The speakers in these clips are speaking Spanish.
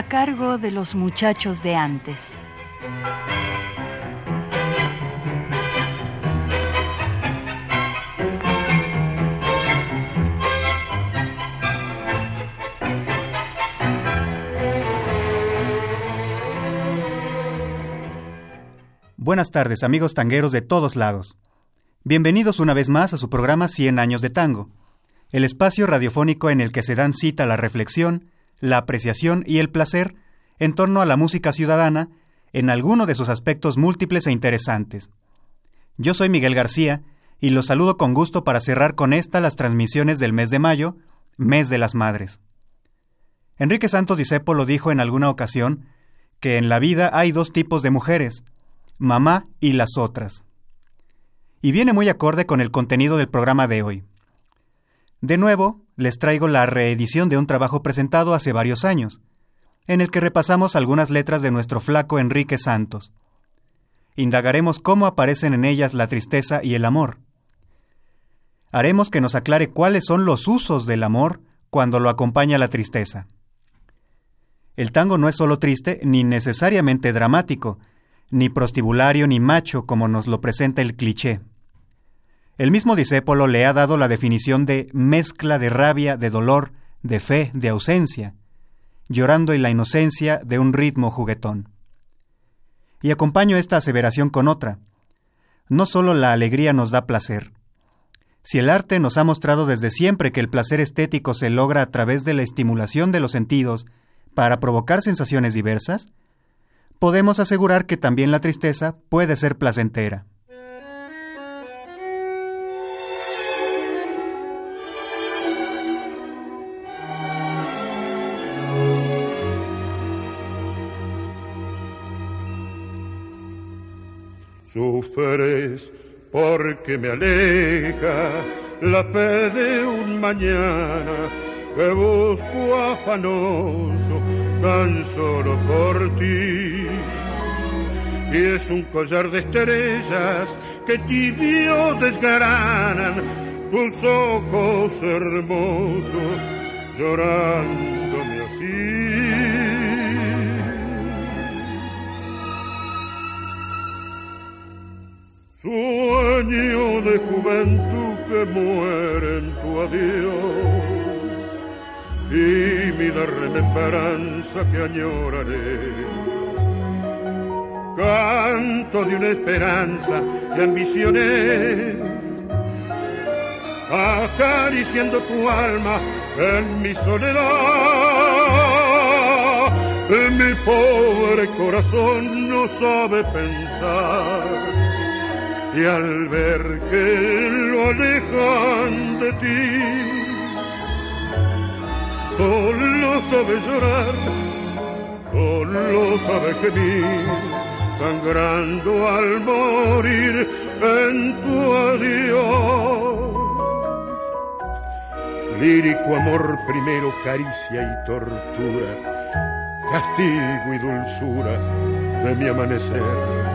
A cargo de los muchachos de antes. Buenas tardes, amigos tangueros de todos lados. Bienvenidos una vez más a su programa 100 años de tango, el espacio radiofónico en el que se dan cita la reflexión, la apreciación y el placer en torno a la música ciudadana en alguno de sus aspectos múltiples e interesantes. Yo soy Miguel García y los saludo con gusto para cerrar con esta las transmisiones del mes de mayo, mes de las madres. Enrique Santos Discépolo dijo en alguna ocasión que en la vida hay dos tipos de mujeres, mamá y las otras. Y viene muy acorde con el contenido del programa de hoy. De nuevo, les traigo la reedición de un trabajo presentado hace varios años, en el que repasamos algunas letras de nuestro flaco Enrique Santos. Indagaremos cómo aparecen en ellas la tristeza y el amor. Haremos que nos aclare cuáles son los usos del amor cuando lo acompaña la tristeza. El tango no es solo triste ni necesariamente dramático, ni prostibulario ni macho como nos lo presenta el cliché. El mismo discépolo le ha dado la definición de mezcla de rabia, de dolor, de fe, de ausencia, llorando en la inocencia de un ritmo juguetón. Y acompaño esta aseveración con otra. No solo la alegría nos da placer. Si el arte nos ha mostrado desde siempre que el placer estético se logra a través de la estimulación de los sentidos para provocar sensaciones diversas, podemos asegurar que también la tristeza puede ser placentera. Sufres porque me aleja la fe de un mañana que busco afanoso tan solo por ti. Y es un collar de estrellas que tibio desgranan tus ojos hermosos llorándome así. Sueño de juventud que muere en tu adiós y mi remembranza que añoraré. Canto de una esperanza y ambicioné, acariciando tu alma en mi soledad. Mi pobre corazón no sabe pensar y al ver que lo alejan de ti, solo sabe llorar, solo sabe gemir, sangrando al morir en tu adiós. Lírico amor primero, caricia y tortura, castigo y dulzura de mi amanecer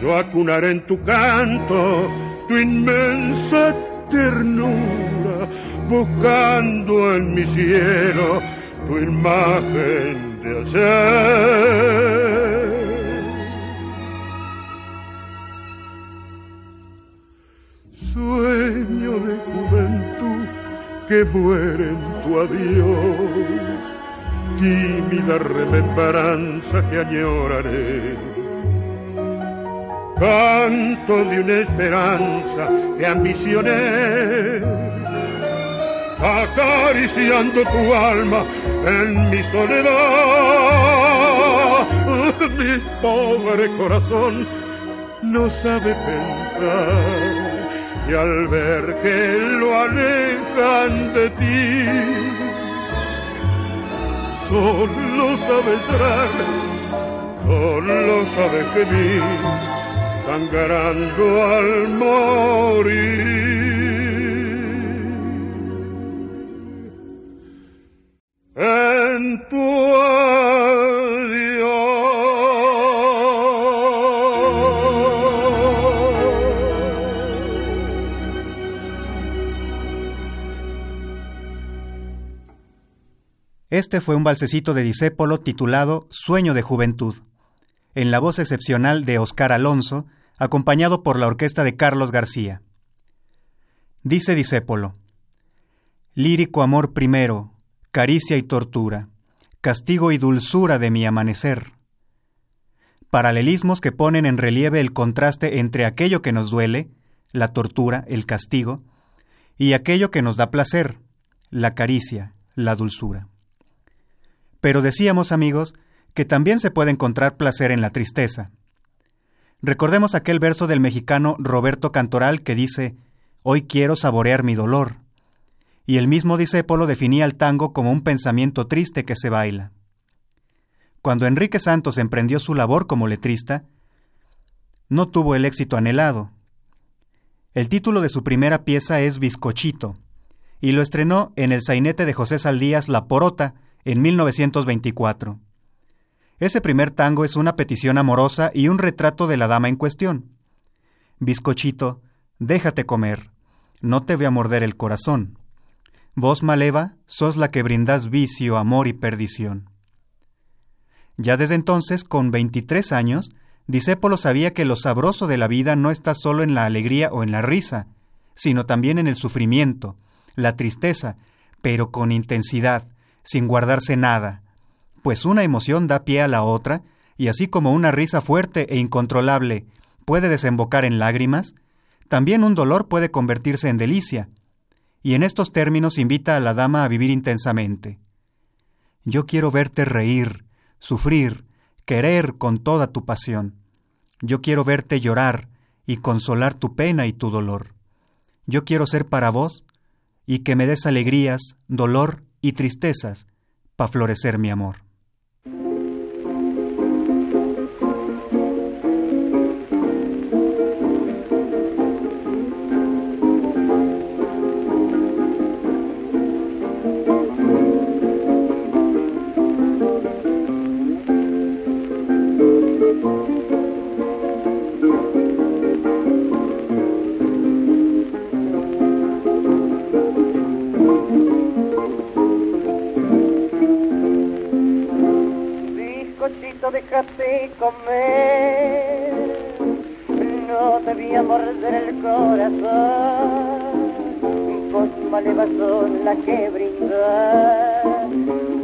yo acunaré en tu canto tu inmensa ternura, buscando en mi cielo tu imagen de ayer. Sueño de juventud que muere en tu adiós, tímida remembranza que añoraré canto de una esperanza que ambicioné, acariciando tu alma en mi soledad. Mi pobre corazón no sabe pensar. Y al ver que lo alejan de ti, solo sabes llorar, solo sabes gemir, sangrando al. En tu Este fue un balsecito de Disépolo titulado Sueño de Juventud, en la voz excepcional de Oscar Alonso, acompañado por la orquesta de Carlos García. Dice Disépolo, Lírico amor primero, caricia y tortura, castigo y dulzura de mi amanecer. Paralelismos que ponen en relieve el contraste entre aquello que nos duele, la tortura, el castigo, y aquello que nos da placer, la caricia, la dulzura. Pero decíamos, amigos, que también se puede encontrar placer en la tristeza. Recordemos aquel verso del mexicano Roberto Cantoral que dice, Hoy quiero saborear mi dolor. Y el mismo discépolo definía el tango como un pensamiento triste que se baila. Cuando Enrique Santos emprendió su labor como letrista, no tuvo el éxito anhelado. El título de su primera pieza es Bizcochito, y lo estrenó en el sainete de José Saldías La Porota, en 1924. Ese primer tango es una petición amorosa y un retrato de la dama en cuestión. Bizcochito, déjate comer, no te voy a morder el corazón. Vos, Maleva, sos la que brindas vicio, amor y perdición. Ya desde entonces, con 23 años, Disépolo sabía que lo sabroso de la vida no está solo en la alegría o en la risa, sino también en el sufrimiento, la tristeza, pero con intensidad, sin guardarse nada, pues una emoción da pie a la otra, y así como una risa fuerte e incontrolable puede desembocar en lágrimas, también un dolor puede convertirse en delicia, y en estos términos invita a la dama a vivir intensamente. Yo quiero verte reír, sufrir, querer con toda tu pasión. Yo quiero verte llorar y consolar tu pena y tu dolor. Yo quiero ser para vos y que me des alegrías, dolor y tristezas para florecer mi amor. Comer, no te morder el corazón, con malevas son la que brinda,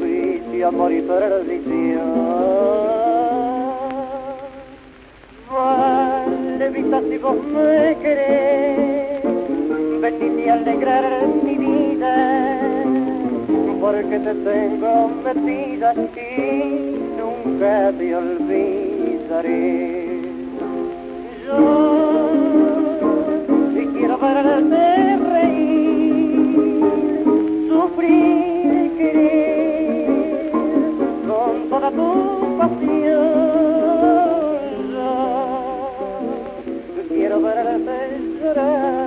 vicio, amor y perdición. Vale, vista si vos me querés, venite a alegrar mi vida, porque te tengo metida y te olvidaré. Yo si quiero verte reír, sufrir, querer con toda tu pasión. Yo quiero verte llorar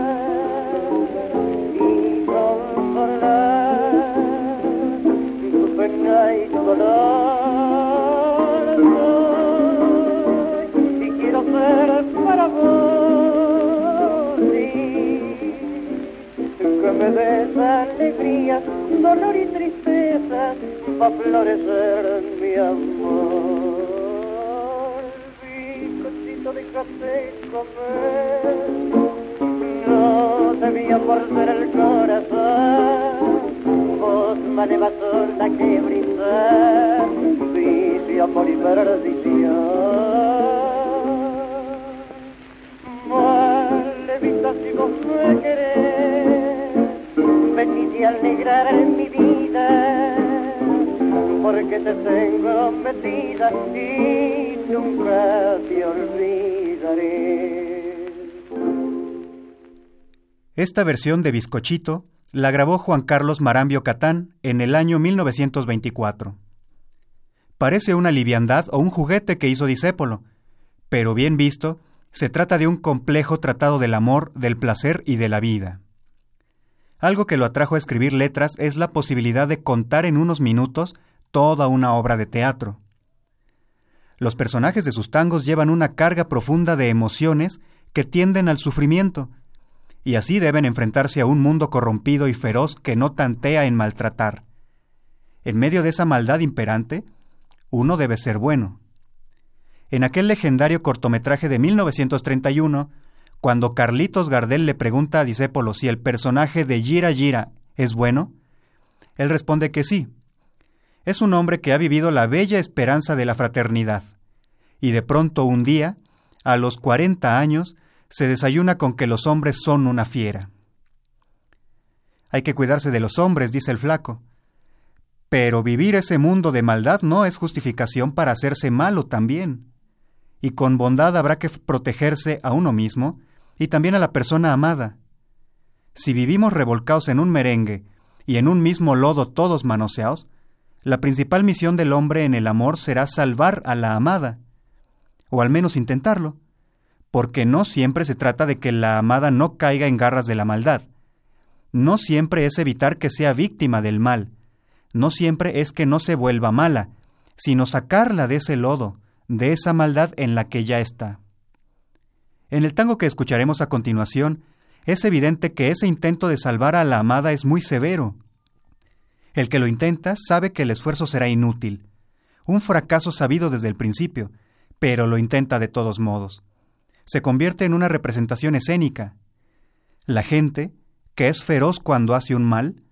des alegría, dolor y tristeza, va a florecer mi amor. Bizcochito de café comer, no debía morder el corazón, vos maleva la que brinda, vicio, y perdición. Esta versión de Bizcochito la grabó Juan Carlos Marambio Catán en el año 1924. parece una liviandad o un juguete que hizo Disépolo, pero bien visto, se trata de un complejo tratado del amor, del placer y de la vida. Algo que lo atrajo a escribir letras es la posibilidad de contar en unos minutos toda una obra de teatro. Los personajes de sus tangos llevan una carga profunda de emociones que tienden al sufrimiento, y así deben enfrentarse a un mundo corrompido y feroz que no tantea en maltratar. En medio de esa maldad imperante, uno debe ser bueno. En aquel legendario cortometraje de 1931, cuando Carlitos Gardel le pregunta a Disépolo si el personaje de Gira Gira es bueno, él responde que sí. Es un hombre que ha vivido la bella esperanza de la fraternidad, y de pronto un día, a los cuarenta años, se desayuna con que los hombres son una fiera. Hay que cuidarse de los hombres, dice el flaco. Pero vivir ese mundo de maldad no es justificación para hacerse malo también. Y con bondad habrá que protegerse a uno mismo y también a la persona amada. Si vivimos revolcados en un merengue y en un mismo lodo todos manoseados, la principal misión del hombre en el amor será salvar a la amada, o al menos intentarlo, porque no siempre se trata de que la amada no caiga en garras de la maldad. No siempre es evitar que sea víctima del mal, no siempre es que no se vuelva mala, sino sacarla de ese lodo, de esa maldad en la que ya está. En el tango que escucharemos a continuación, es evidente que ese intento de salvar a la amada es muy severo. El que lo intenta sabe que el esfuerzo será inútil, un fracaso sabido desde el principio, pero lo intenta de todos modos. Se convierte en una representación escénica. La gente, que es feroz cuando hace un mal,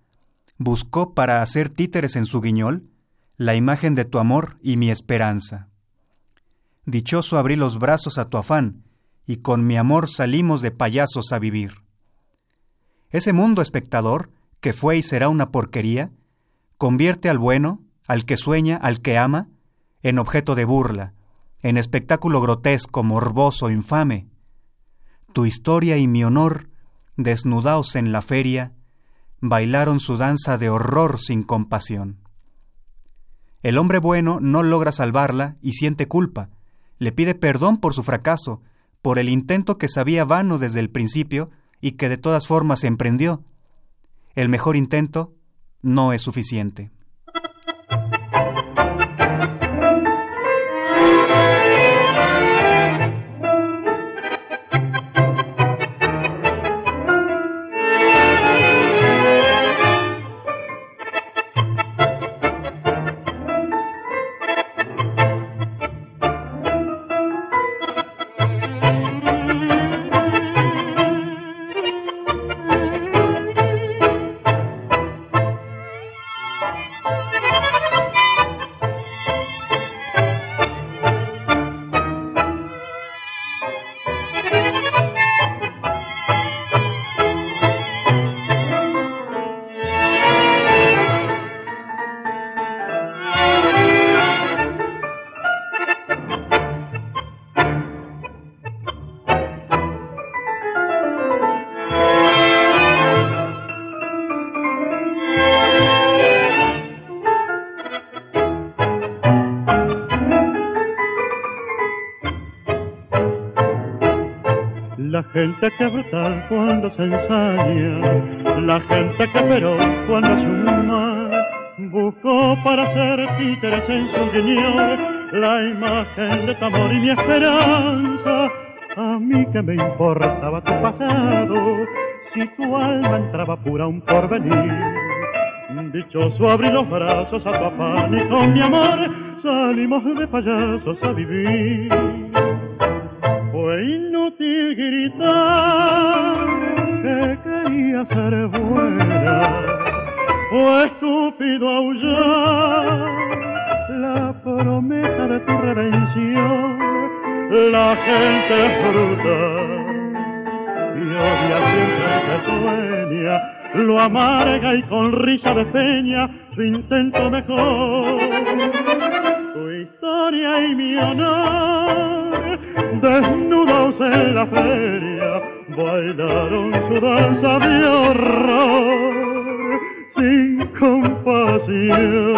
buscó para hacer títeres en su guiñol la imagen de tu amor y mi esperanza. Dichoso abrí los brazos a tu afán, y con mi amor salimos de payasos a vivir. Ese mundo espectador, que fue y será una porquería, convierte al bueno, al que sueña, al que ama, en objeto de burla, en espectáculo grotesco, morboso, infame. Tu historia y mi honor, desnudaos en la feria, bailaron su danza de horror sin compasión. El hombre bueno no logra salvarla y siente culpa, le pide perdón por su fracaso, por el intento que sabía vano desde el principio y que de todas formas emprendió. El mejor intento no es suficiente. Importaba tu pasado, si tu alma entraba pura un porvenir. Dichoso abrí los brazos a tu afán y con mi amor salimos de payasos a vivir. Fue inútil gritar que quería ser buena, fue estúpido aullar la promesa de tu redención. La gente es bruta y odia siempre que sueña, lo amarga y con risa de peña su intento mejor. Tu historia y mi honor desnudos en la feria, bailaron su danza de horror sin compasión.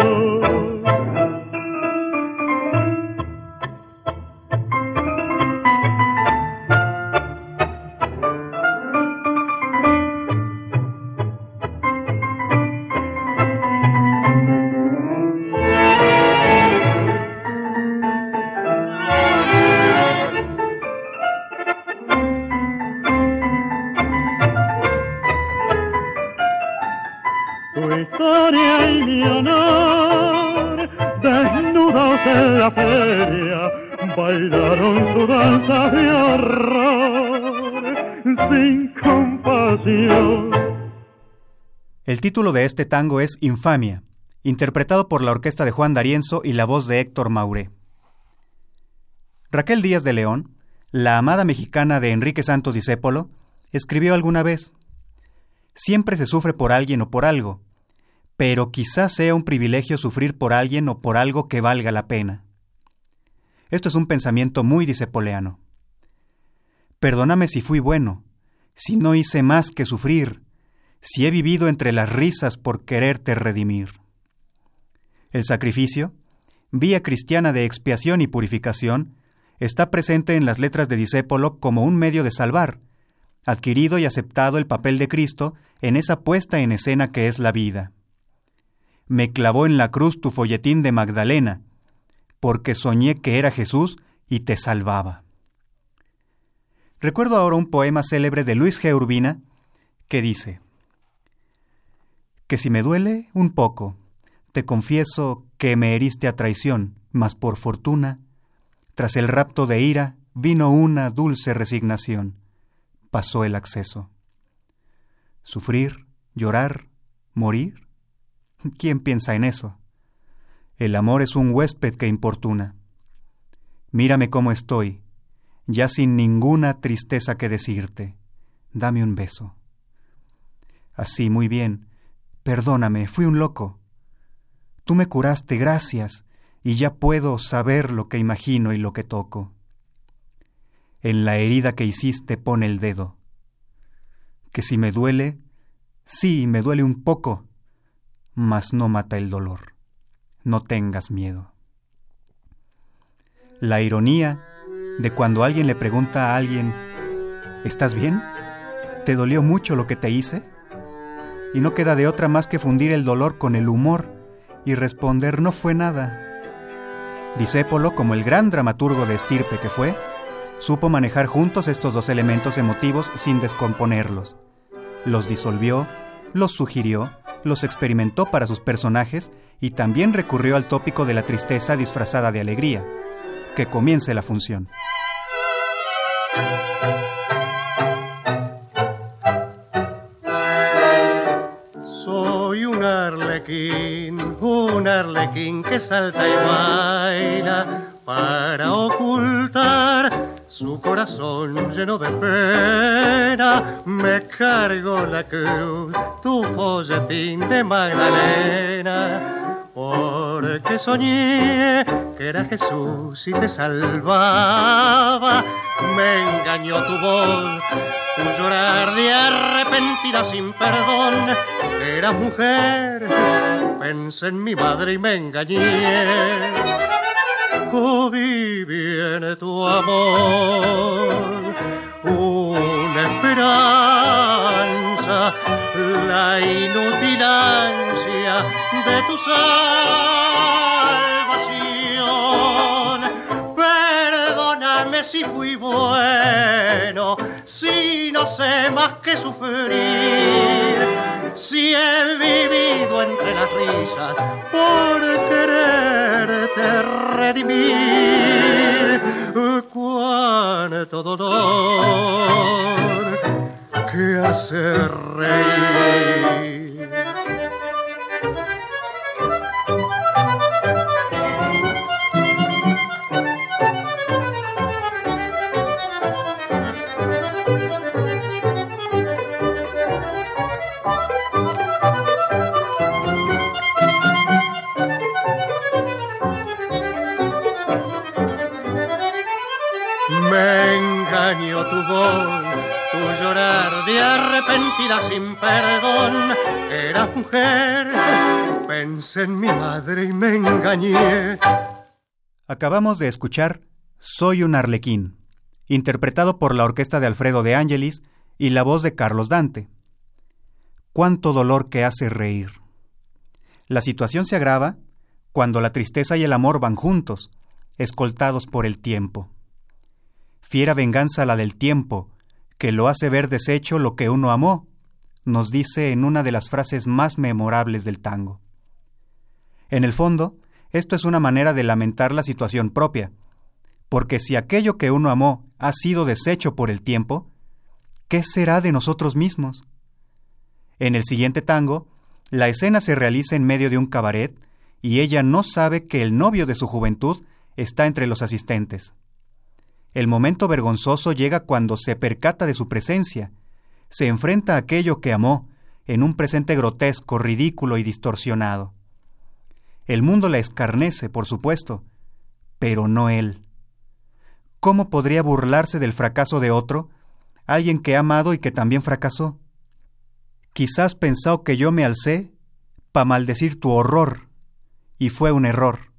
Título de este tango es Infamia, interpretado por la orquesta de Juan D'Arienzo y la voz de Héctor Mauré. Raquel Díaz de León, la amada mexicana de Enrique Santos Discépolo, escribió alguna vez: Siempre se sufre por alguien o por algo, pero quizás sea un privilegio sufrir por alguien o por algo que valga la pena. Esto es un pensamiento muy dicepoleano. Perdóname si fui bueno, si no hice más que sufrir, si he vivido entre las risas por quererte redimir. El sacrificio, vía cristiana de expiación y purificación, está presente en las letras de Discépolo como un medio de salvar, adquirido y aceptado el papel de Cristo en esa puesta en escena que es la vida me clavó en la cruz tu folletín de Magdalena, porque soñé que era Jesús y te salvaba. Recuerdo ahora un poema célebre de Luis G. Urbina que dice, que si me duele un poco, te confieso que me heriste a traición, mas por fortuna, tras el rapto de ira, vino una dulce resignación, pasó el acceso. Sufrir, llorar, morir, ¿Quién piensa en eso? El amor es un huésped que importuna. Mírame cómo estoy, ya sin ninguna tristeza que decirte. Dame un beso. Así, muy bien. Perdóname, fui un loco. Tú me curaste, gracias, y ya puedo saber lo que imagino y lo que toco. En la herida que hiciste pone el dedo. Que si me duele, sí, me duele un poco, mas no mata el dolor. No tengas miedo. La ironía de cuando alguien le pregunta a alguien, ¿estás bien? ¿Te dolió mucho lo que te hice? Y no queda de otra más que fundir el dolor con el humor y responder no fue nada. Disépolo, como el gran dramaturgo de estirpe que fue, supo manejar juntos estos dos elementos emotivos sin descomponerlos. Los disolvió, los sugirió, los experimentó para sus personajes y también recurrió al tópico de la tristeza disfrazada de alegría. Que comience la función. Arlequín, un arlequín que salta y baila para ocultar su corazón lleno de pena. Me cargo la cruz, tu folletín de Magdalena. Porque soñé que era Jesús y te salvaba. Me engañó tu voz, tu llorar de arrepentida sin perdón. Era mujer, pensé en mi madre y me engañé y viene tu amor, una esperanza, la inútil ansia de tu salvación. Bueno, si no sé más que sufrir, si he vivido entre las risas por quererte redimir. Cuánto dolor que hace reír. Sin perdón. Era mujer, pensé en mi madre y me engañé. Acabamos de escuchar Soy un arlequín, interpretado por la orquesta de Alfredo de Ángelis y la voz de Carlos Dante. Cuánto dolor que hace reír. La situación se agrava cuando la tristeza y el amor van juntos, escoltados por el tiempo fiera venganza la del tiempo, que lo hace ver deshecho lo que uno amó, nos dice en una de las frases más memorables del tango. En el fondo, Esto es una manera de lamentar la situación propia, porque si aquello que uno amó ha sido deshecho por el tiempo, ¿qué será de nosotros mismos? En el siguiente tango, la escena se realiza en medio de un cabaret y ella no sabe que el novio de su juventud está entre los asistentes. El momento vergonzoso llega cuando se percata de su presencia, se enfrenta a aquello que amó en un presente grotesco, ridículo y distorsionado. El mundo la escarnece, por supuesto, pero no él. ¿Cómo podría burlarse del fracaso de otro, alguien que ha amado y que también fracasó? Quizás pensó que yo me alcé pa maldecir tu horror, y fue un error.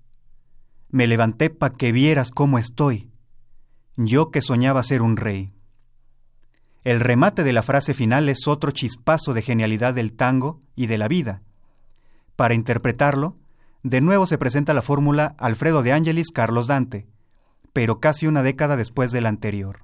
Me levanté pa que vieras cómo estoy, yo que soñaba ser un rey. El remate de la frase final es otro chispazo de genialidad del tango y de la vida. Para interpretarlo, de nuevo se presenta la fórmula Alfredo de Angelis Carlos Dante, pero casi una década después del anterior.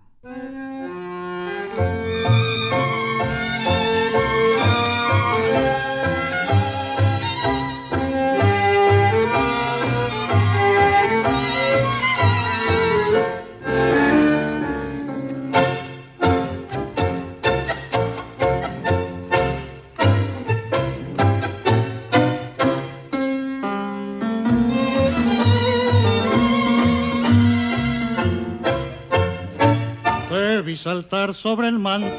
Sobre el mantel,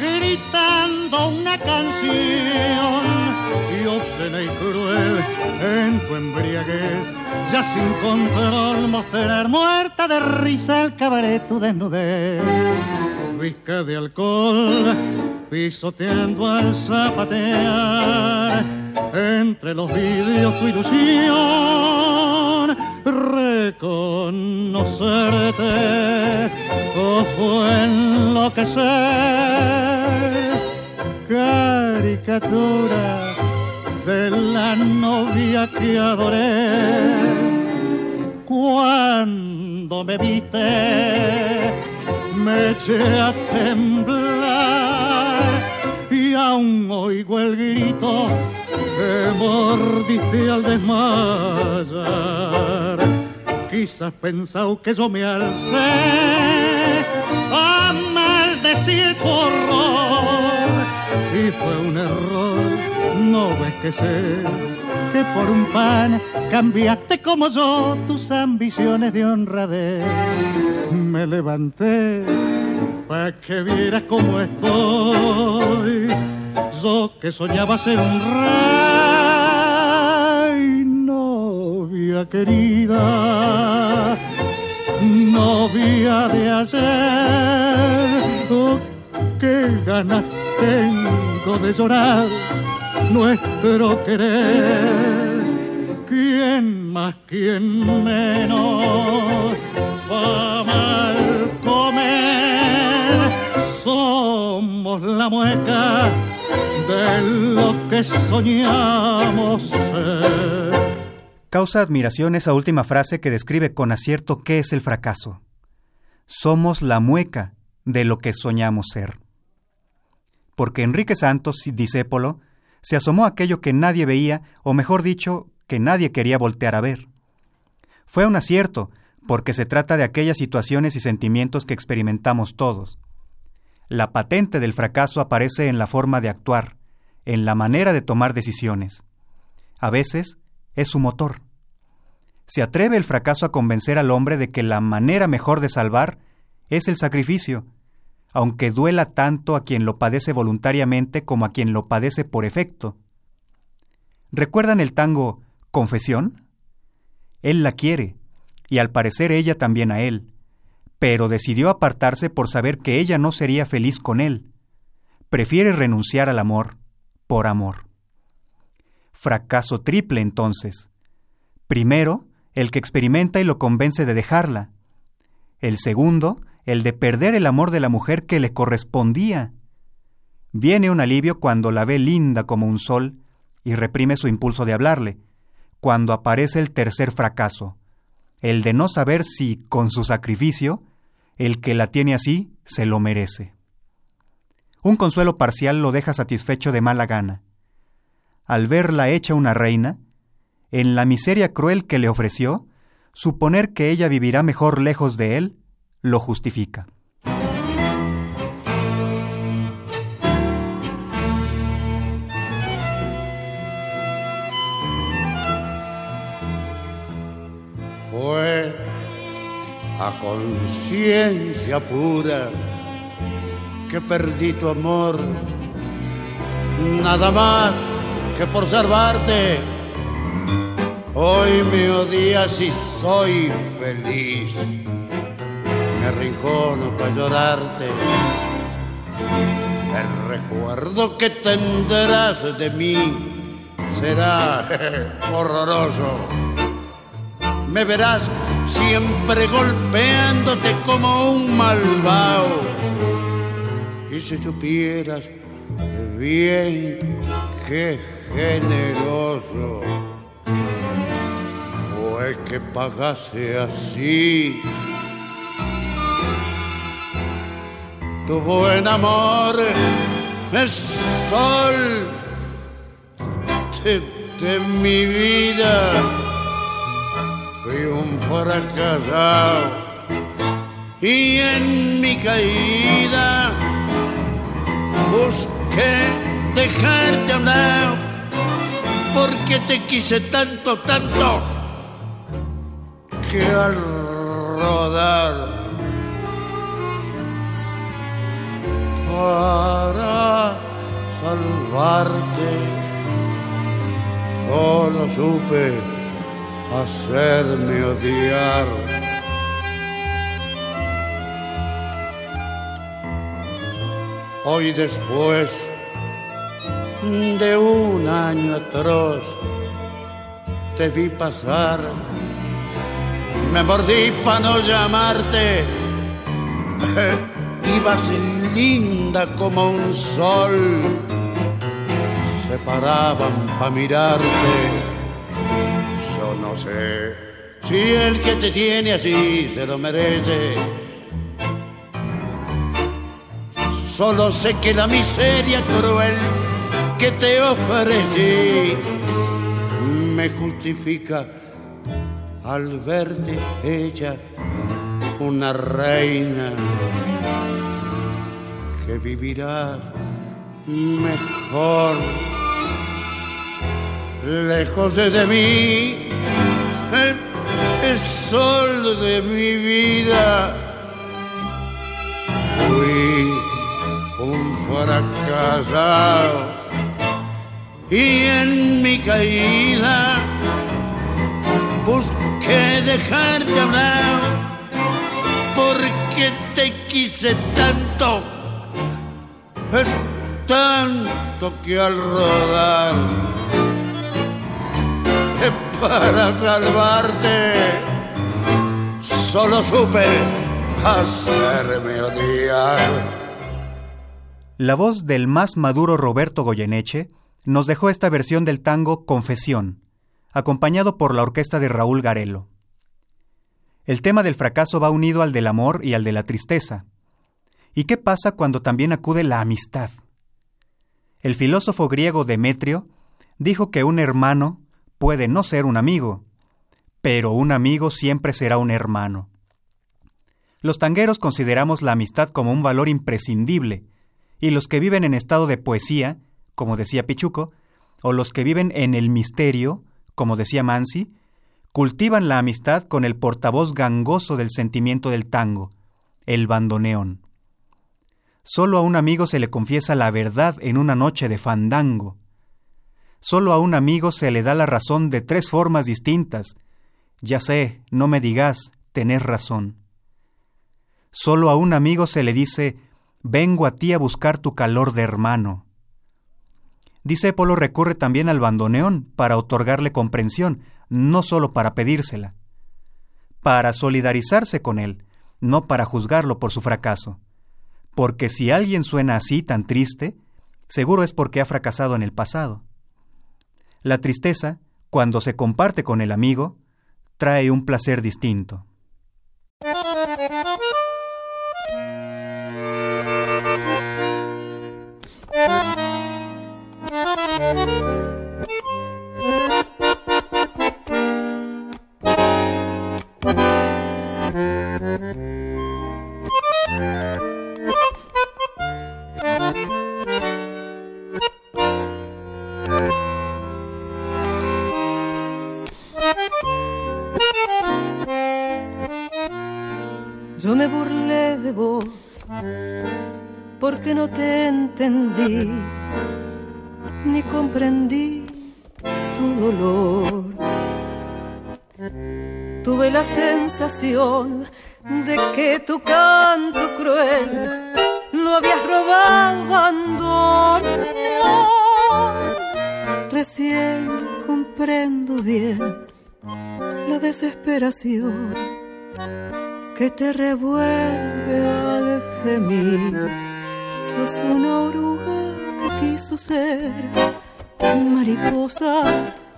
gritando una canción y obscena y cruel en tu embriaguez, ya sin control mostrar muerta de risa el cabaret tu desnudez. Visca de alcohol, pisoteando al zapatear, entre los vidrios tu ilusión reconocerte o fue enloquecer caricatura de la novia que adoré cuando me viste me eché a temblar y aún oigo el grito que mordiste al desmayar. Quizás pensado que yo me alcé a maldecir tu horror y fue un error. No ves que sé que por un pan cambiaste como yo tus ambiciones de honradez. Me levanté para que vieras cómo estoy yo que soñaba ser un rey, novia querida, novia de ayer, oh, qué ganas tengo de llorar nuestro querer. ¿Quién más, quién menos? Mal comer, somos la mueca de lo que soñamos Causa admiración esa última frase que describe con acierto qué es el fracaso. Somos la mueca de lo que soñamos ser. Porque Enrique Santos, discépolo, se asomó a aquello que nadie veía, o mejor dicho, que nadie quería voltear a ver. Fue un acierto, porque se trata de aquellas situaciones y sentimientos que experimentamos todos. La patente del fracaso aparece en la forma de actuar, en la manera de tomar decisiones. A veces es su motor. Se atreve el fracaso a convencer al hombre de que la manera mejor de salvar es el sacrificio, aunque duela tanto a quien lo padece voluntariamente como a quien lo padece por efecto. ¿Recuerdan el tango Confesión? Él la quiere, y al parecer ella también a él pero decidió apartarse por saber que ella no sería feliz con él. Prefiere renunciar al amor por amor. Fracaso triple entonces. Primero, el que experimenta y lo convence de dejarla. El segundo, el de perder el amor de la mujer que le correspondía. Viene un alivio cuando la ve linda como un sol y reprime su impulso de hablarle, cuando aparece el tercer fracaso, el de no saber si, con su sacrificio, el que la tiene así se lo merece. Un consuelo parcial lo deja satisfecho de mala gana. Al verla hecha una reina, en la miseria cruel que le ofreció, suponer que ella vivirá mejor lejos de él, lo justifica. Fue a conciencia pura que perdí tu amor, nada más que por salvarte. Hoy me odias y soy feliz. Me arrincono para llorarte. El recuerdo que tendrás de mí será horroroso. Me verás siempre golpeándote como un malvado. Y si supieras bien qué generoso. Fue que pagase así. Tu buen amor es sol de, mi vida. Fui un fracasado y en mi caída busqué dejarte a un lado porque te quise tanto, tanto que al rodar para salvarte solo supe hacerme odiar. Hoy después de un año atroz te vi pasar, me mordí para no llamarte, ibas linda como un sol, se paraban para mirarte. Yo no sé si el que te tiene así se lo merece. Solo sé que la miseria cruel que te ofrecí me justifica al verte ella una reina que vivirás mejor lejos de mí, el sol de mi vida. Fui un fracasado y en mi caída busqué dejarte hablar porque te quise tanto, tanto que al rodar para salvarte. Solo supe hacerme odiar. La voz del más maduro Roberto Goyeneche nos dejó esta versión del tango Confesión, acompañado por la orquesta de Raúl Garelo. El tema del fracaso va unido al del amor y al de la tristeza. ¿Y qué pasa cuando también acude la amistad? El filósofo griego Demetrio dijo que un hermano puede no ser un amigo, pero un amigo siempre será un hermano. Los tangueros consideramos la amistad como un valor imprescindible, y los que viven en estado de poesía, como decía Pichuco, o los que viven en el misterio, como decía Mansi, cultivan la amistad con el portavoz gangoso del sentimiento del tango, el bandoneón. Solo a un amigo se le confiesa la verdad en una noche de fandango. Solo a un amigo se le da la razón de tres formas distintas. Ya sé, no me digas, tenés razón. Solo a un amigo se le dice, vengo a ti a buscar tu calor de hermano. Disépolo recurre también al bandoneón para otorgarle comprensión, no solo para pedírsela, para solidarizarse con él, no para juzgarlo por su fracaso. Porque si alguien suena así tan triste, seguro es porque ha fracasado en el pasado. La tristeza, cuando se comparte con el amigo, trae un placer distinto. Te entendí ni comprendí tu dolor. Tuve la sensación de que tu canto cruel lo habías robado abandono. Recién comprendo bien la desesperación que te revuelve al gemir. Sos una oruga que quiso ser mariposa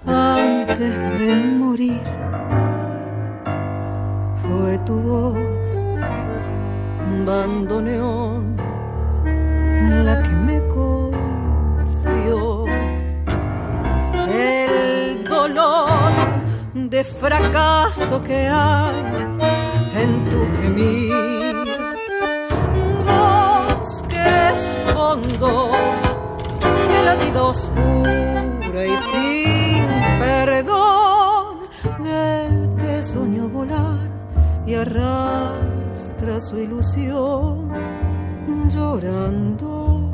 antes de morir. Fue tu voz, bandoneón, la que me confió. El dolor de fracaso que hay en tu gemir. Es fondo de la vida oscura y sin perdón del que soñó volar y arrastra su ilusión llorando.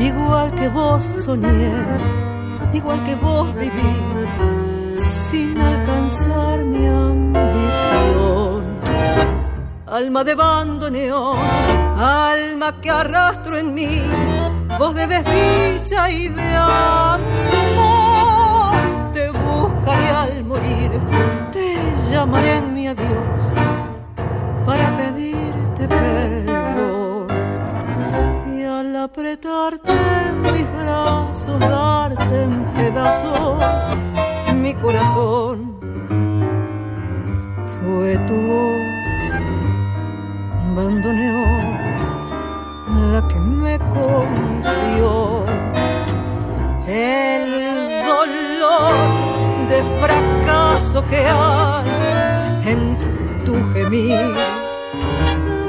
Igual que vos soñé, igual que vos viví, sin alcanzar mi ambición. Alma de bandoneón, alma que arrastro en mí, voz de desdicha y de amor. Te buscaré al morir, te llamaré en mi adiós para pedirte perdón y al apretarte en mis brazos, darte en pedazos mi corazón. Fue tu voz, bandoneón, la que me confió. El dolor de fracaso que hay en tu gemir.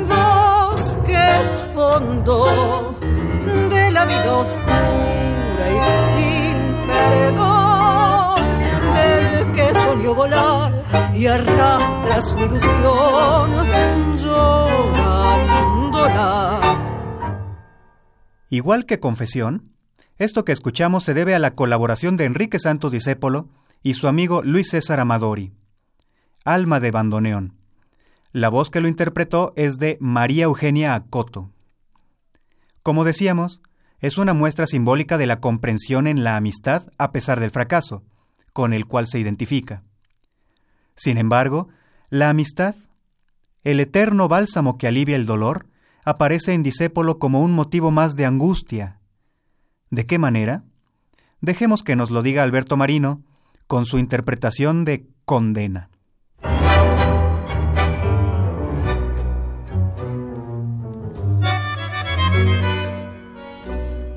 Voz que es fondo de la vida oscura y sin perdón del que soñó volar y arrastra su ilusión Igual que Confesión, esto que escuchamos se debe a la colaboración de Enrique Santos Discépolo y su amigo Luis César Amadori. Alma de Bandoneón. La voz que lo interpretó es de María Eugenia Acoto. Como decíamos, es una muestra simbólica de la comprensión en la amistad a pesar del fracaso, con el cual se identifica. Sin embargo, la amistad, el eterno bálsamo que alivia el dolor, aparece en Disépolo como un motivo más de angustia. ¿De qué manera? Dejemos que nos lo diga Alberto Marino con su interpretación de Condena.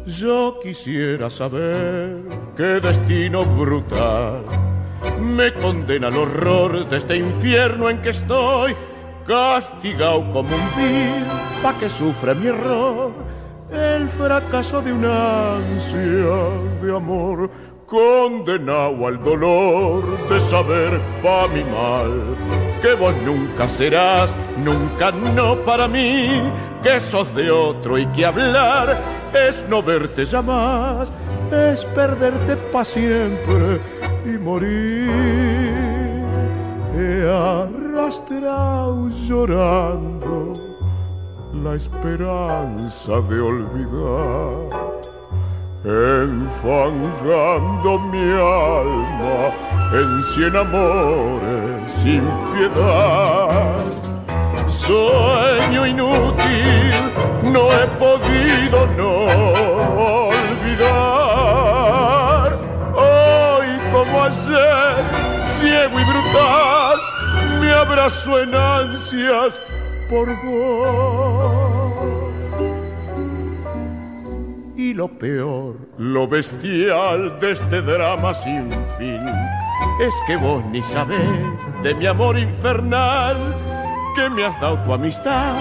Yo quisiera saber qué destino brutal me condena al horror de este infierno en que estoy, castigado como un vil, pa' que sufra mi error, el fracaso de una ansia de amor, condenado al dolor de saber pa' mi mal, que vos nunca serás, nunca no para mí, que sos de otro y que hablar es no verte ya más, es perderte pa' siempre y morir. He llorando la esperanza de olvidar, enfangando mi alma en cien amores sin piedad. Sueño inútil, no he podido no olvidar. Hoy como ayer, ciego y brutal, me abrazo en ansias por vos. Y lo peor, lo bestial de este drama sin fin, es que vos ni sabés de mi amor infernal, que me has dado tu amistad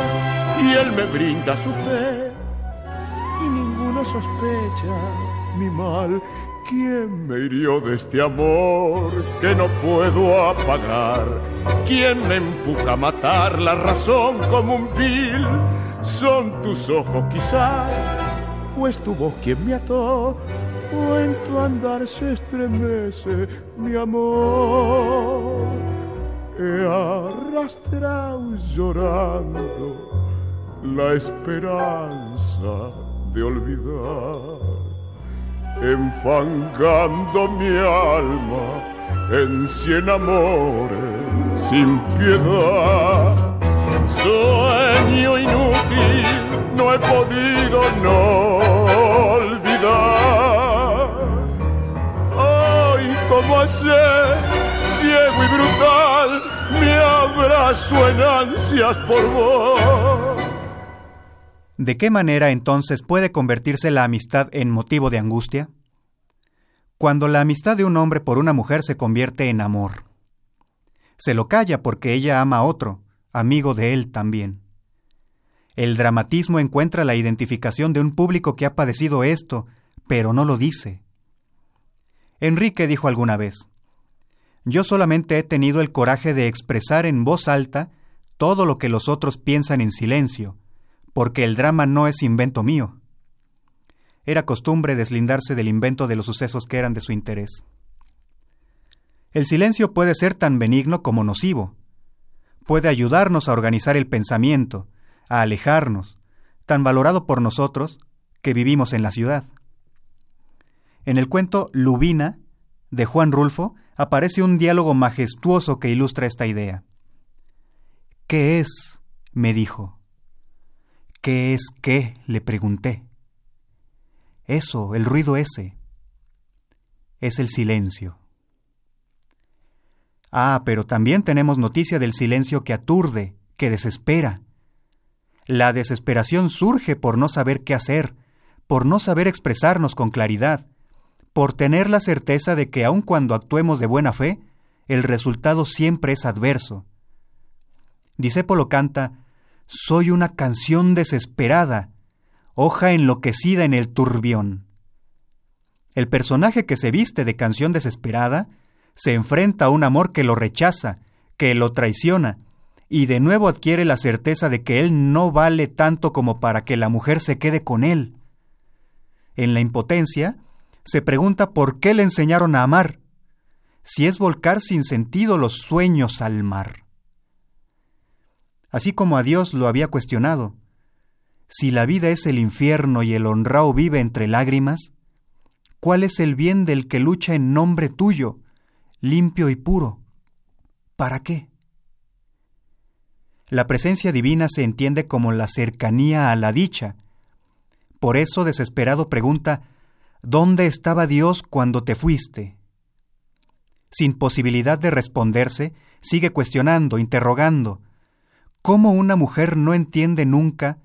y él me brinda su fe. Y ninguno sospecha mi mal. ¿Quién me hirió de este amor que no puedo apagar? ¿Quién me empuja a matar la razón como un vil? Son tus ojos quizás, o es tu voz quien me ató, o en tu andar se estremece mi amor. He arrastrado llorando la esperanza de olvidar enfangando mi alma en cien amores sin piedad. Sueño inútil, no he podido no olvidar. Ay, como hacer, ciego y brutal, mi abrazo en ansias por vos. ¿De qué manera entonces puede convertirse la amistad en motivo de angustia? Cuando la amistad de un hombre por una mujer se convierte en amor. Se lo calla porque ella ama a otro, amigo de él también. El dramatismo encuentra la identificación de un público que ha padecido esto, pero no lo dice. Enrique dijo alguna vez, Yo solamente he tenido el coraje de expresar en voz alta todo lo que los otros piensan en silencio, porque el drama no es invento mío. Era costumbre deslindarse del invento de los sucesos que eran de su interés. El silencio puede ser tan benigno como nocivo. Puede ayudarnos a organizar el pensamiento, a alejarnos, tan valorado por nosotros que vivimos en la ciudad. En el cuento Lubina, de Juan Rulfo, aparece un diálogo majestuoso que ilustra esta idea. ¿Qué es? me dijo. ¿Qué es qué? le pregunté. Eso, el ruido ese. Es el silencio. Ah, pero también tenemos noticia del silencio que aturde, que desespera. La desesperación surge por no saber qué hacer, por no saber expresarnos con claridad, por tener la certeza de que aun cuando actuemos de buena fe, el resultado siempre es adverso. Disépolo canta, soy una canción desesperada, hoja enloquecida en el turbión. El personaje que se viste de canción desesperada se enfrenta a un amor que lo rechaza, que lo traiciona, y de nuevo adquiere la certeza de que él no vale tanto como para que la mujer se quede con él. En la impotencia, se pregunta por qué le enseñaron a amar, si es volcar sin sentido los sueños al mar así como a Dios lo había cuestionado. Si la vida es el infierno y el honrao vive entre lágrimas, ¿cuál es el bien del que lucha en nombre tuyo, limpio y puro? ¿Para qué? La presencia divina se entiende como la cercanía a la dicha. Por eso, desesperado, pregunta, ¿Dónde estaba Dios cuando te fuiste? Sin posibilidad de responderse, sigue cuestionando, interrogando, ¿Cómo una mujer no entiende nunca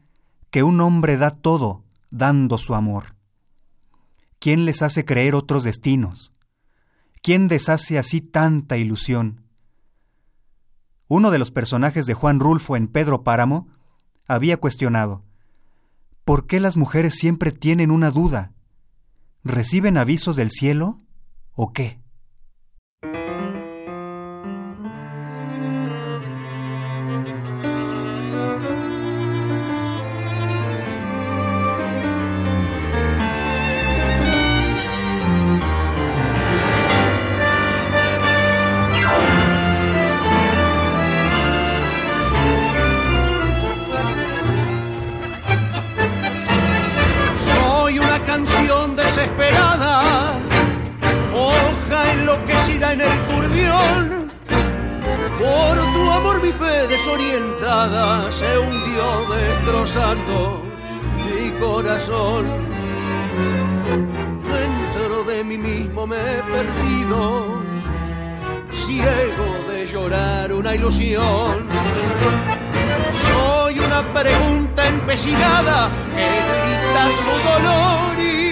que un hombre da todo dando su amor? ¿Quién les hace creer otros destinos? ¿Quién deshace así tanta ilusión? Uno de los personajes de Juan Rulfo en Pedro Páramo había cuestionado, ¿por qué las mujeres siempre tienen una duda? ¿Reciben avisos del cielo o qué? En el turbión. Por tu amor mi fe desorientada se hundió destrozando mi corazón. Dentro de mí mismo me he perdido, ciego de llorar una ilusión. Soy una pregunta empecinada que grita su dolor y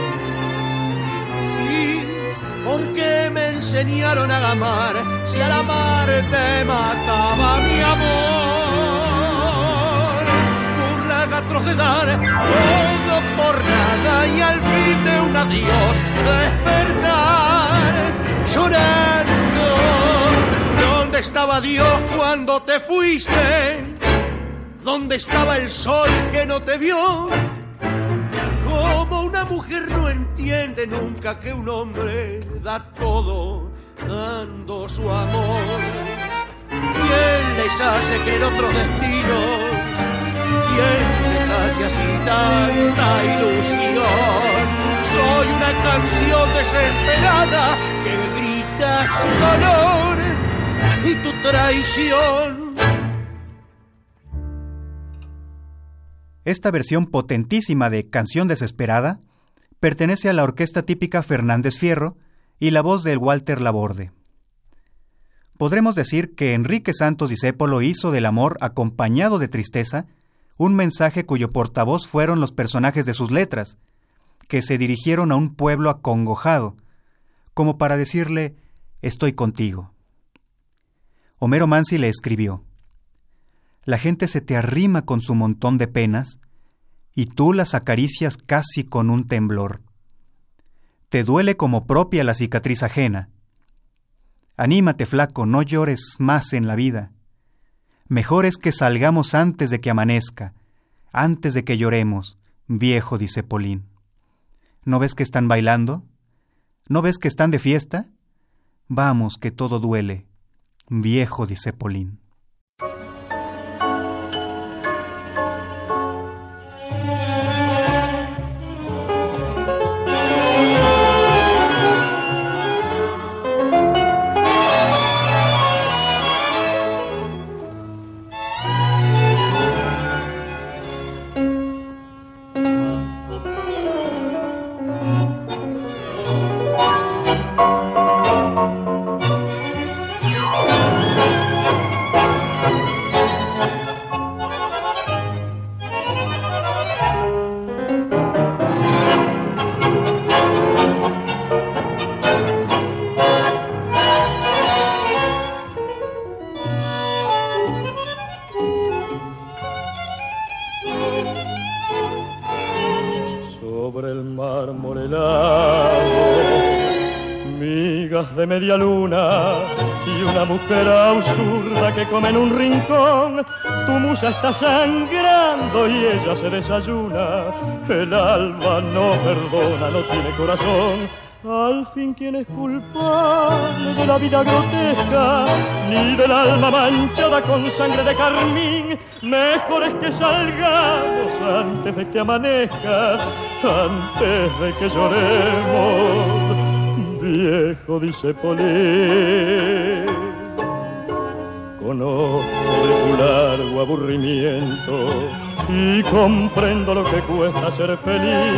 ¿Por qué me enseñaron a amar si al amar te mataba mi amor? Burla atroz de todo por nada y al fin de un adiós despertar llorando. ¿Dónde estaba Dios cuando te fuiste? ¿Dónde estaba el sol que no te vio? Como una mujer no entiende nunca que un hombre da todo dando su amor. ¿Quién les hace creer otros destinos? ¿Quién les hace así tanta ilusión? Soy una canción desesperada que grita su dolor y tu traición. Esta versión potentísima de Canción Desesperada pertenece a la orquesta típica Fernández Fierro y la voz del Walter Laborde. Podremos decir que Enrique Santos Discépolo hizo del amor acompañado de tristeza un mensaje cuyo portavoz fueron los personajes de sus letras, que se dirigieron a un pueblo acongojado, como para decirle estoy contigo. Homero Mansi le escribió La gente se te arrima con su montón de penas, y tú las acaricias casi con un temblor. Te duele como propia la cicatriz ajena. Anímate, flaco, no llores más en la vida. Mejor es que salgamos antes de que amanezca, antes de que lloremos, viejo, dice Polín. ¿No ves que están bailando? ¿No ves que están de fiesta? Vamos, que todo duele, viejo, dice Polín. Media luna y una mujer absurda que come en un rincón. Tu musa está sangrando y ella se desayuna. El alma no perdona, no tiene corazón. Al fin, ¿quién es culpable de la vida grotesca? Ni del alma manchada con sangre de carmín. Mejor es que salgamos antes de que amanezca, antes de que lloremos. Viejo, dice Polé. Conozco de tu largo aburrimiento y comprendo lo que cuesta ser feliz.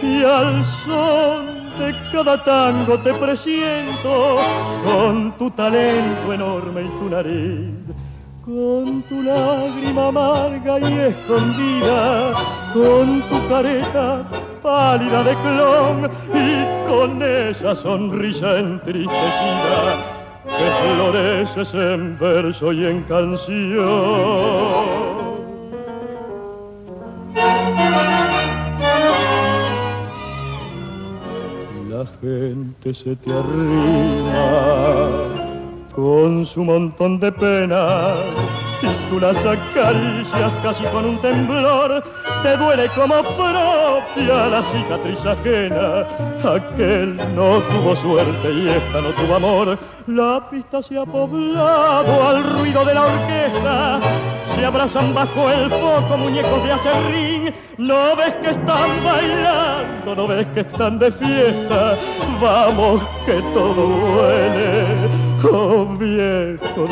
Y al son de cada tango te presiento con tu talento enorme y tu nariz. Con tu lágrima amarga y escondida, con tu careta pálida de clon y con esa sonrisa entristecida que floreces en verso y en canción. La gente se te arrima con su montón de penas y tú las acaricias casi con un temblor. Te duele como propia la cicatriz ajena. Aquel no tuvo suerte y esta no tuvo amor. La pista se ha poblado al ruido de la orquesta. Se abrazan bajo el foco muñecos de acerrín. No ves que están bailando, no ves que están de fiesta. Vamos que todo duele. Oh viejo,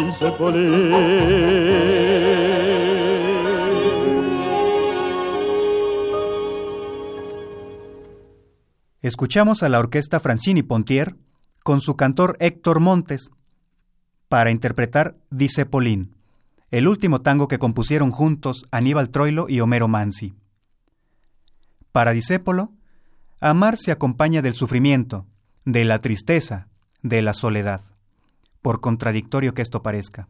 Escuchamos a la orquesta Francini Pontier con su cantor Héctor Montes para interpretar Dice Polín, el último tango que compusieron juntos Aníbal Troilo y Homero Mansi. Para Disépolo, amar se acompaña del sufrimiento, de la tristeza, de la soledad, por contradictorio que esto parezca.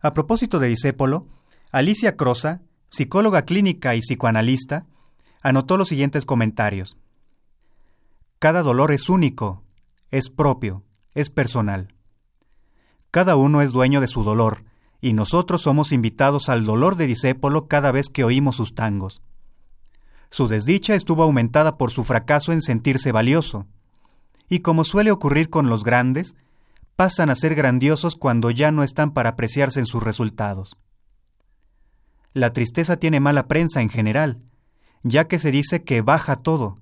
A propósito de Disépolo, Alicia Crosa, psicóloga clínica y psicoanalista, anotó los siguientes comentarios. Cada dolor es único, es propio, es personal. Cada uno es dueño de su dolor, y nosotros somos invitados al dolor de Disépolo cada vez que oímos sus tangos. Su desdicha estuvo aumentada por su fracaso en sentirse valioso, y como suele ocurrir con los grandes, pasan a ser grandiosos cuando ya no están para apreciarse en sus resultados. La tristeza tiene mala prensa en general, ya que se dice que baja todo,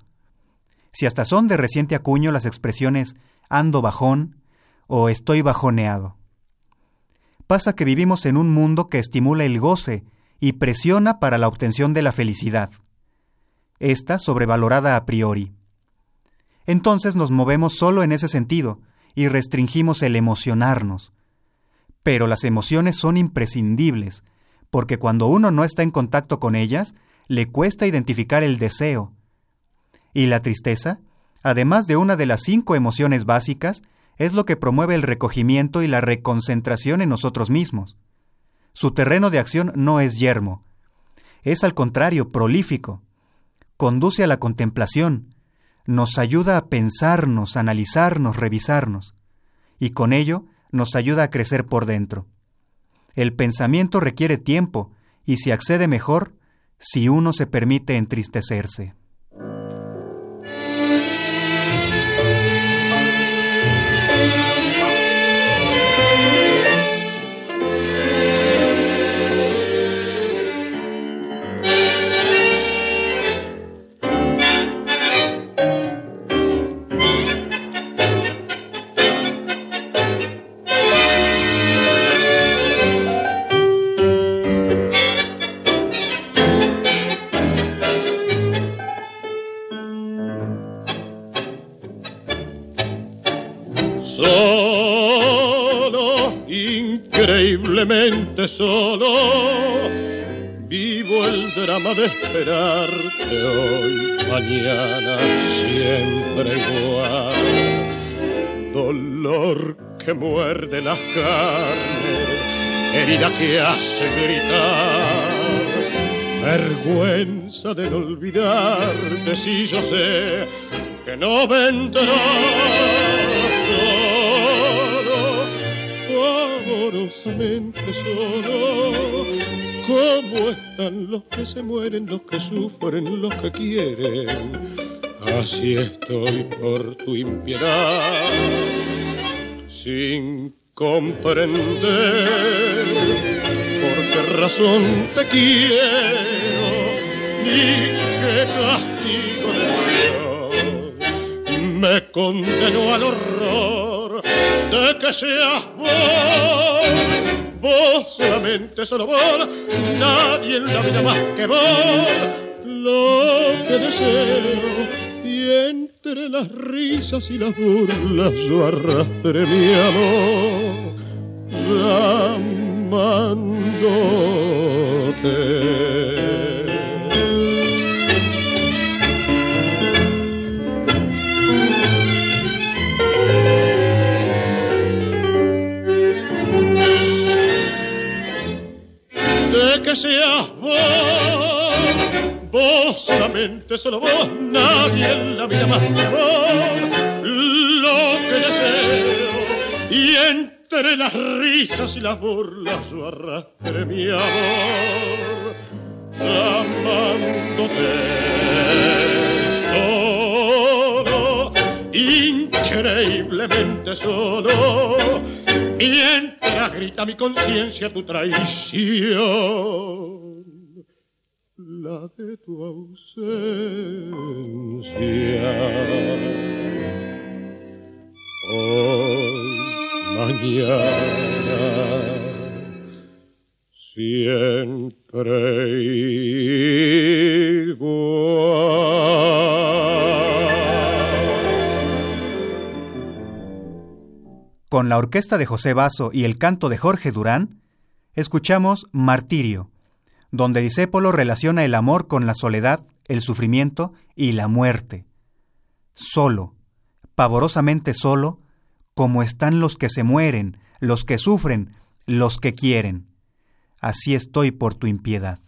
si hasta son de reciente acuño las expresiones ando bajón o estoy bajoneado. Pasa que vivimos en un mundo que estimula el goce y presiona para la obtención de la felicidad, esta sobrevalorada a priori. Entonces nos movemos solo en ese sentido y restringimos el emocionarnos. Pero las emociones son imprescindibles, porque cuando uno no está en contacto con ellas, le cuesta identificar el deseo, y la tristeza, además de una de las cinco emociones básicas, es lo que promueve el recogimiento y la reconcentración en nosotros mismos. Su terreno de acción no es yermo, es al contrario prolífico. Conduce a la contemplación, nos ayuda a pensarnos, analizarnos, revisarnos, y con ello nos ayuda a crecer por dentro. El pensamiento requiere tiempo y se accede mejor si uno se permite entristecerse. Carnes, herida que hace gritar. Vergüenza de olvidarte si yo sé que no vendrás amorosamente solo. ¿Cómo están los que se mueren, los que sufren, los que quieren? Así estoy por tu impiedad, sin comprender por qué razón te quiero ni qué castigo de Dios me condenó al horror de que seas vos, vos solamente, solo vos, nadie en la vida más que vos, lo que deseo. Y entre las risas y las burlas yo arrastré mi amor, amándote. que seas vos, vos solamente, solo vos, nadie en la vida más que vos, lo que deseo, y entre las risas y las burlas yo arrastré mi amor, llamándote solo, increíblemente solo, mientras grita mi conciencia tu traición la de tu ausencia. Hoy, siempre. Con la orquesta de José Basso y el canto de Jorge Durán, escuchamos Martirio, donde Disépolo relaciona el amor con la soledad, el sufrimiento y la muerte. Solo, pavorosamente solo, como están los que se mueren, los que sufren, los que quieren. Así estoy por tu impiedad.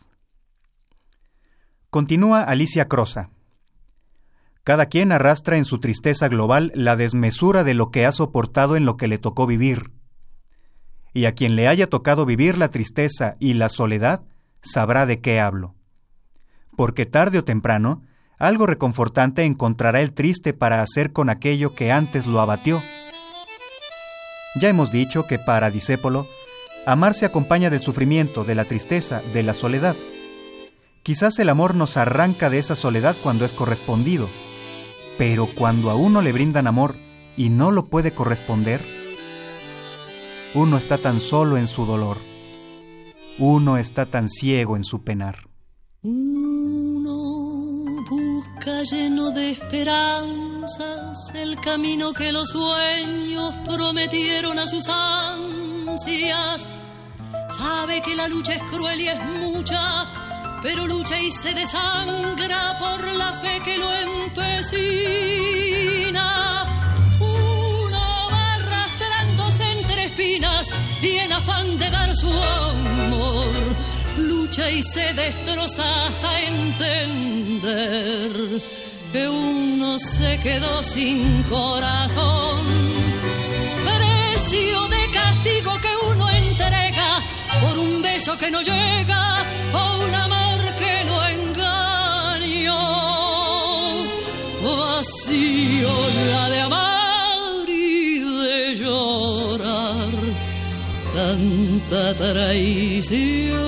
Continúa Alicia Crosa. Cada quien arrastra en su tristeza global la desmesura de lo que ha soportado en lo que le tocó vivir. Y a quien le haya tocado vivir la tristeza y la soledad, sabrá de qué hablo. Porque tarde o temprano, algo reconfortante encontrará el triste para hacer con aquello que antes lo abatió. Ya hemos dicho que para Disépolo, amar se acompaña del sufrimiento, de la tristeza, de la soledad. Quizás el amor nos arranca de esa soledad cuando es correspondido, pero cuando a uno le brindan amor y no lo puede corresponder, uno está tan solo en su dolor uno está tan ciego en su penar. Uno busca lleno de esperanzas el camino que los sueños prometieron a sus ansias. Sabe que la lucha es cruel y es mucha, pero lucha y se desangra por la fe que lo empecina. Y en afán de dar su amor, lucha y se destroza hasta entender que uno se quedó sin corazón. Precio de castigo que uno entrega por un beso que no llega tanta traición.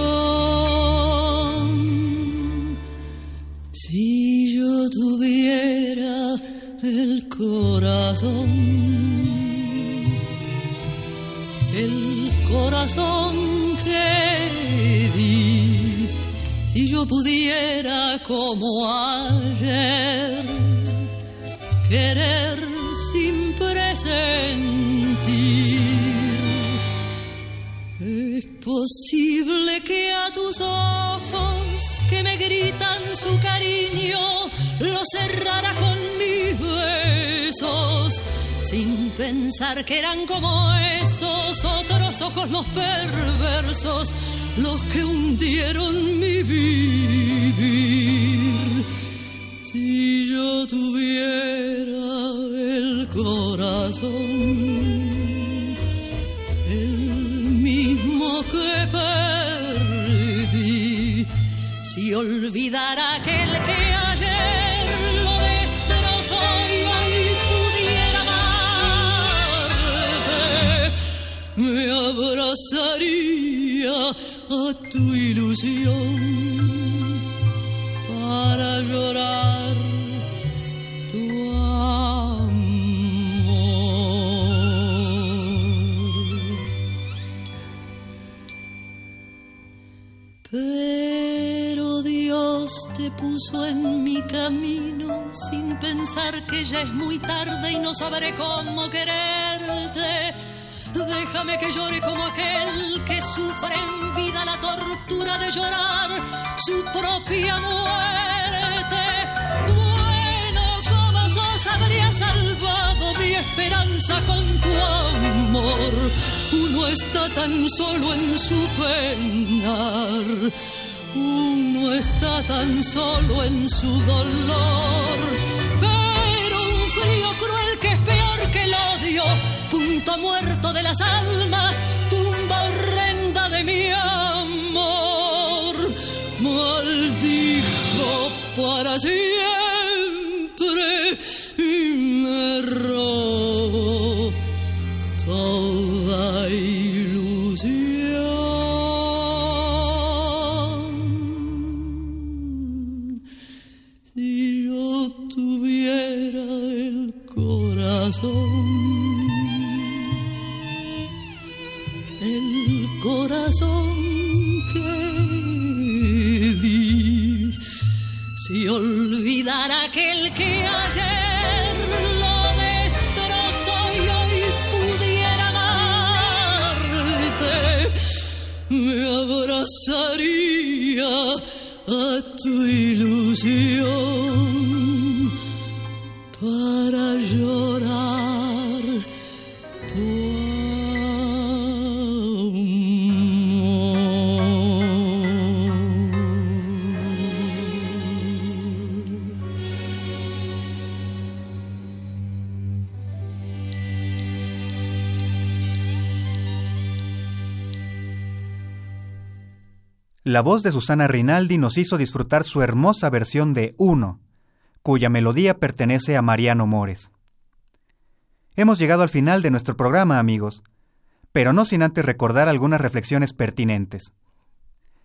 Si yo tuviera el corazón, el corazón que di, si yo pudiera como ayer querer sin presentir. Es posible que a tus ojos que me gritan su cariño lo cerrara con mis besos, sin pensar que eran como esos otros ojos los perversos, los que hundieron mi vivir. Si yo tuviera el corazón Si olvidara aquel que ayer lo destrozó y pudiera amarte, me abrazaría a tu ilusión para llorar puso en mi camino sin pensar que ya es muy tarde y no sabré cómo quererte. Déjame que llore como aquel que sufre en vida la tortura de llorar su propia muerte. Bueno, como sos habría salvado mi esperanza con tu amor. Uno está tan solo en su penar. Uno está tan solo en su dolor, pero un frío cruel que es peor que el odio, punto muerto de las almas, tumba horrenda de mi amor, maldijo para sí. La voz de Susana Rinaldi nos hizo disfrutar su hermosa versión de Uno, cuya melodía pertenece a Mariano Mores. Hemos llegado al final de nuestro programa, amigos, pero no sin antes recordar algunas reflexiones pertinentes.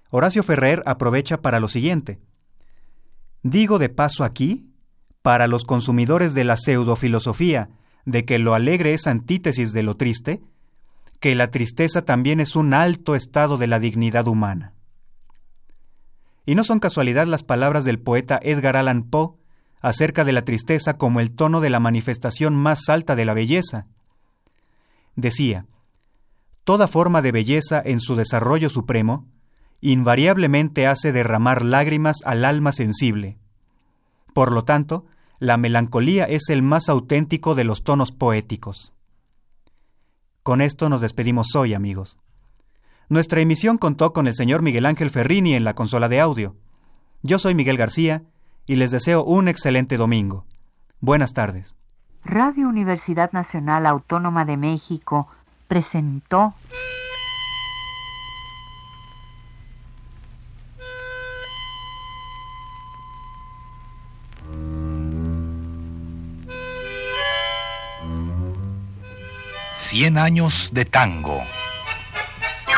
Horacio Ferrer aprovecha para lo siguiente. Digo de paso aquí, para los consumidores de la pseudofilosofía de que lo alegre es antítesis de lo triste, que la tristeza también es un alto estado de la dignidad humana. Y no son casualidad las palabras del poeta Edgar Allan Poe acerca de la tristeza como el tono de la manifestación más alta de la belleza. Decía, Toda forma de belleza en su desarrollo supremo invariablemente hace derramar lágrimas al alma sensible. Por lo tanto, la melancolía es el más auténtico de los tonos poéticos. Con esto nos despedimos hoy, amigos. Nuestra emisión contó con el señor Miguel Ángel Ferrini en la consola de audio. Yo soy Miguel García y les deseo un excelente domingo. Buenas tardes. Radio Universidad Nacional Autónoma de México presentó Cien años de tango.